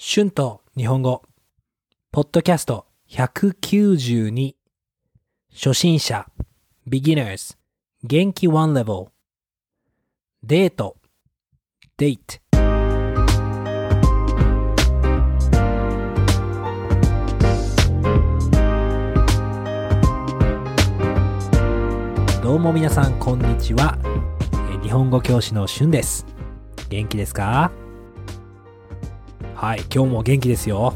春と日本語、ポッドキャスト192、初心者、beginners、元気 one level、デート、date。どうも皆さん、こんにちは。日本語教師の春です。元気ですか？はい、今日も元気ですよ。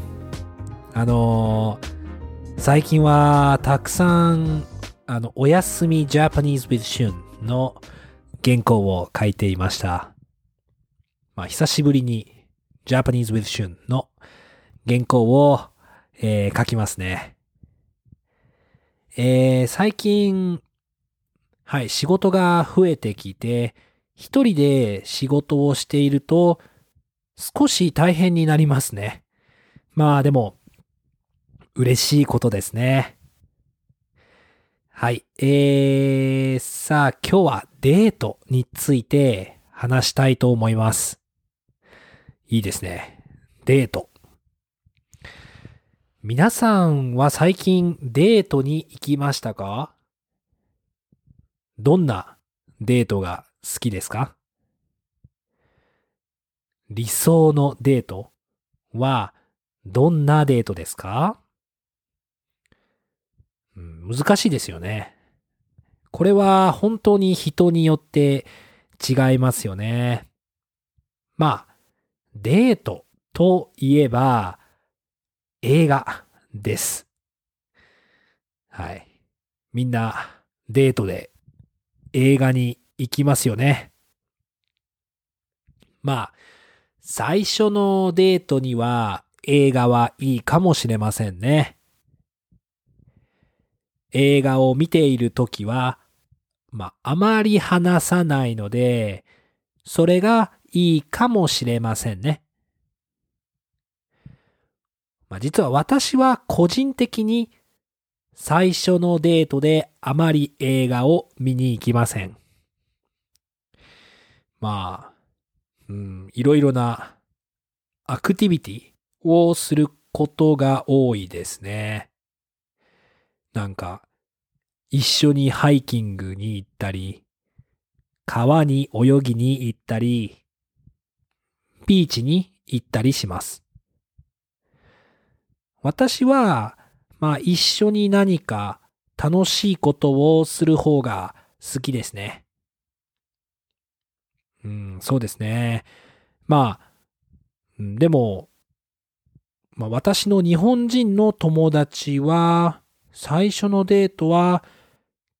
あのー最近はたくさん、あの、おやすみ Japanese with Shun の原稿を書いていました。まあ、久しぶりに Japanese with Shun の原稿を、えー書きますね。えー最近、はい、仕事が増えてきて、一人で仕事をしていると、少し大変になりますね。まあでも、嬉しいことですね。はい。えー、さあ今日はデートについて話したいと思います。いいですね。デート。皆さんは最近デートに行きましたか？どんなデートが好きですか？理想のデートはどんなデートですか、難しいですよね。これは本当に人によって違いますよね。まあ、デートといえば映画です。はい。みんなデートで映画に行きますよね。まあ、最初のデートには映画はいいかもしれませんね。映画を見ているときは、まあ、あまり話さないので、それがいいかもしれませんね。まあ、実は私は個人的に最初のデートであまり映画を見に行きません。まあ、うん、いろいろなアクティビティをすることが多いですね。なんか、一緒にハイキングに行ったり、川に泳ぎに行ったり、ビーチに行ったりします。私は、まあ一緒に何か楽しいことをする方が好きですね。うん、そうですね。まあ、でも、まあ私の日本人の友達は、最初のデートは、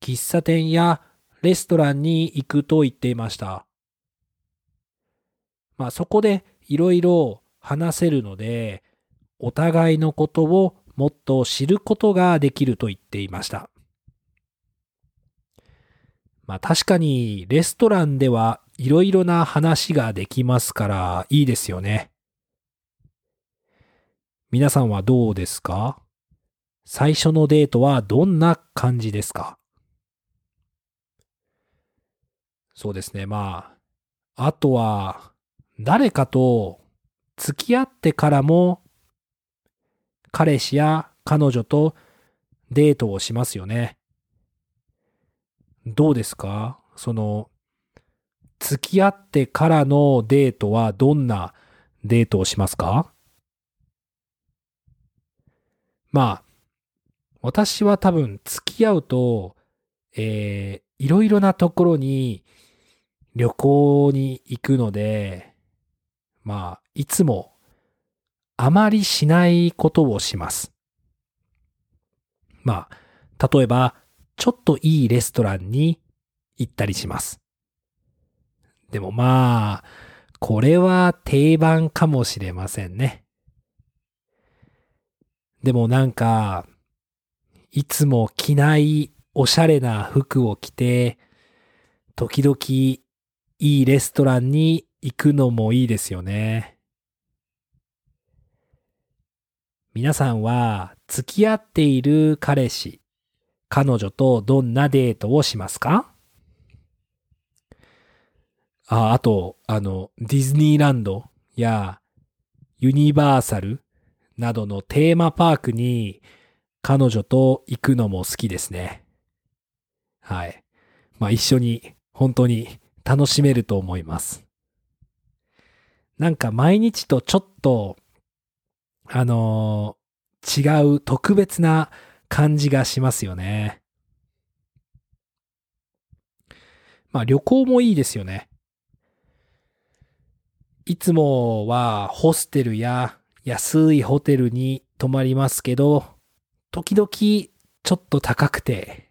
喫茶店やレストランに行くと言っていました。まあそこでいろいろ話せるので、お互いのことをもっと知ることができると言っていました。まあ確かにレストランではいろいろな話ができますからいいですよね。皆さんはどうですか？最初のデートはどんな感じですか？そうですね。まあ、あとは誰かと付き合ってからも彼氏や彼女とデートをしますよね。どうですか？その、付き合ってからのデートはどんなデートをしますか？まあ、私は多分付き合うと、えー、いろいろなところに旅行に行くので、まあ、いつもあまりしないことをします。まあ、例えば、ちょっといいレストランに行ったりします。でもまあ、これは定番かもしれませんね。でもなんか、いつも着ないおしゃれな服を着て、時々いいレストランに行くのもいいですよね。皆さんは付き合っている彼氏、彼女とどんなデートをしますか？あ、あと、あの、ディズニーランドやユニバーサルなどのテーマパークに彼女と行くのも好きですね。はい。まあ一緒に本当に楽しめると思います。なんか毎日とちょっと、あのー、違う特別な感じがしますよね。まあ旅行もいいですよね。いつもはホステルや安いホテルに泊まりますけど、時々ちょっと高くて、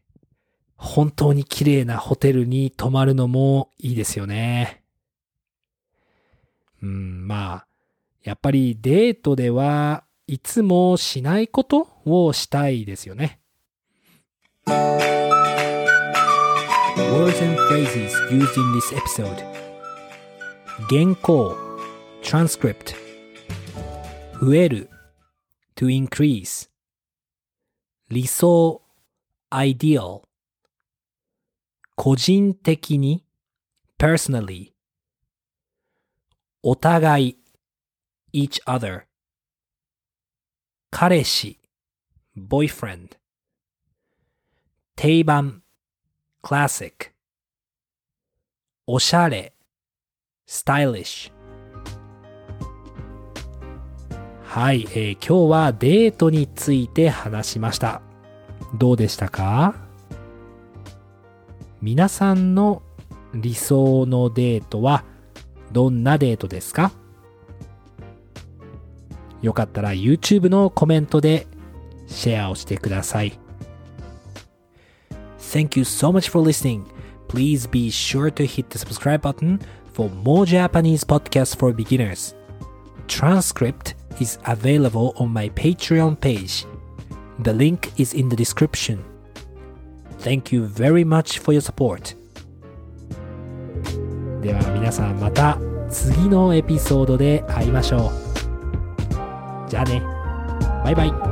本当に綺麗なホテルに泊まるのもいいですよね。うん、まあ、やっぱりデートではいつもしないことをしたいですよね。Words and phrases used in this episode 原稿 transcript 増える to increase 理想 ideal 個人的に personally お互い each other 彼氏 boyfriend 定番 classic おしゃれ stylish はい、えー、今日はデートについて話しました。どうでしたか皆さんの理想のデートはどんなデートですかよかったら YouTube のコメントでシェアをしてください。Thank you so much for listening. Please be sure to hit the subscribe button for more Japanese podcasts for beginners. Transcript is available on my Patreon page. The link is in the description. Thank you very much for your support. では皆さんまた次のエピソードで会いましょう。じゃあね。バイバイ。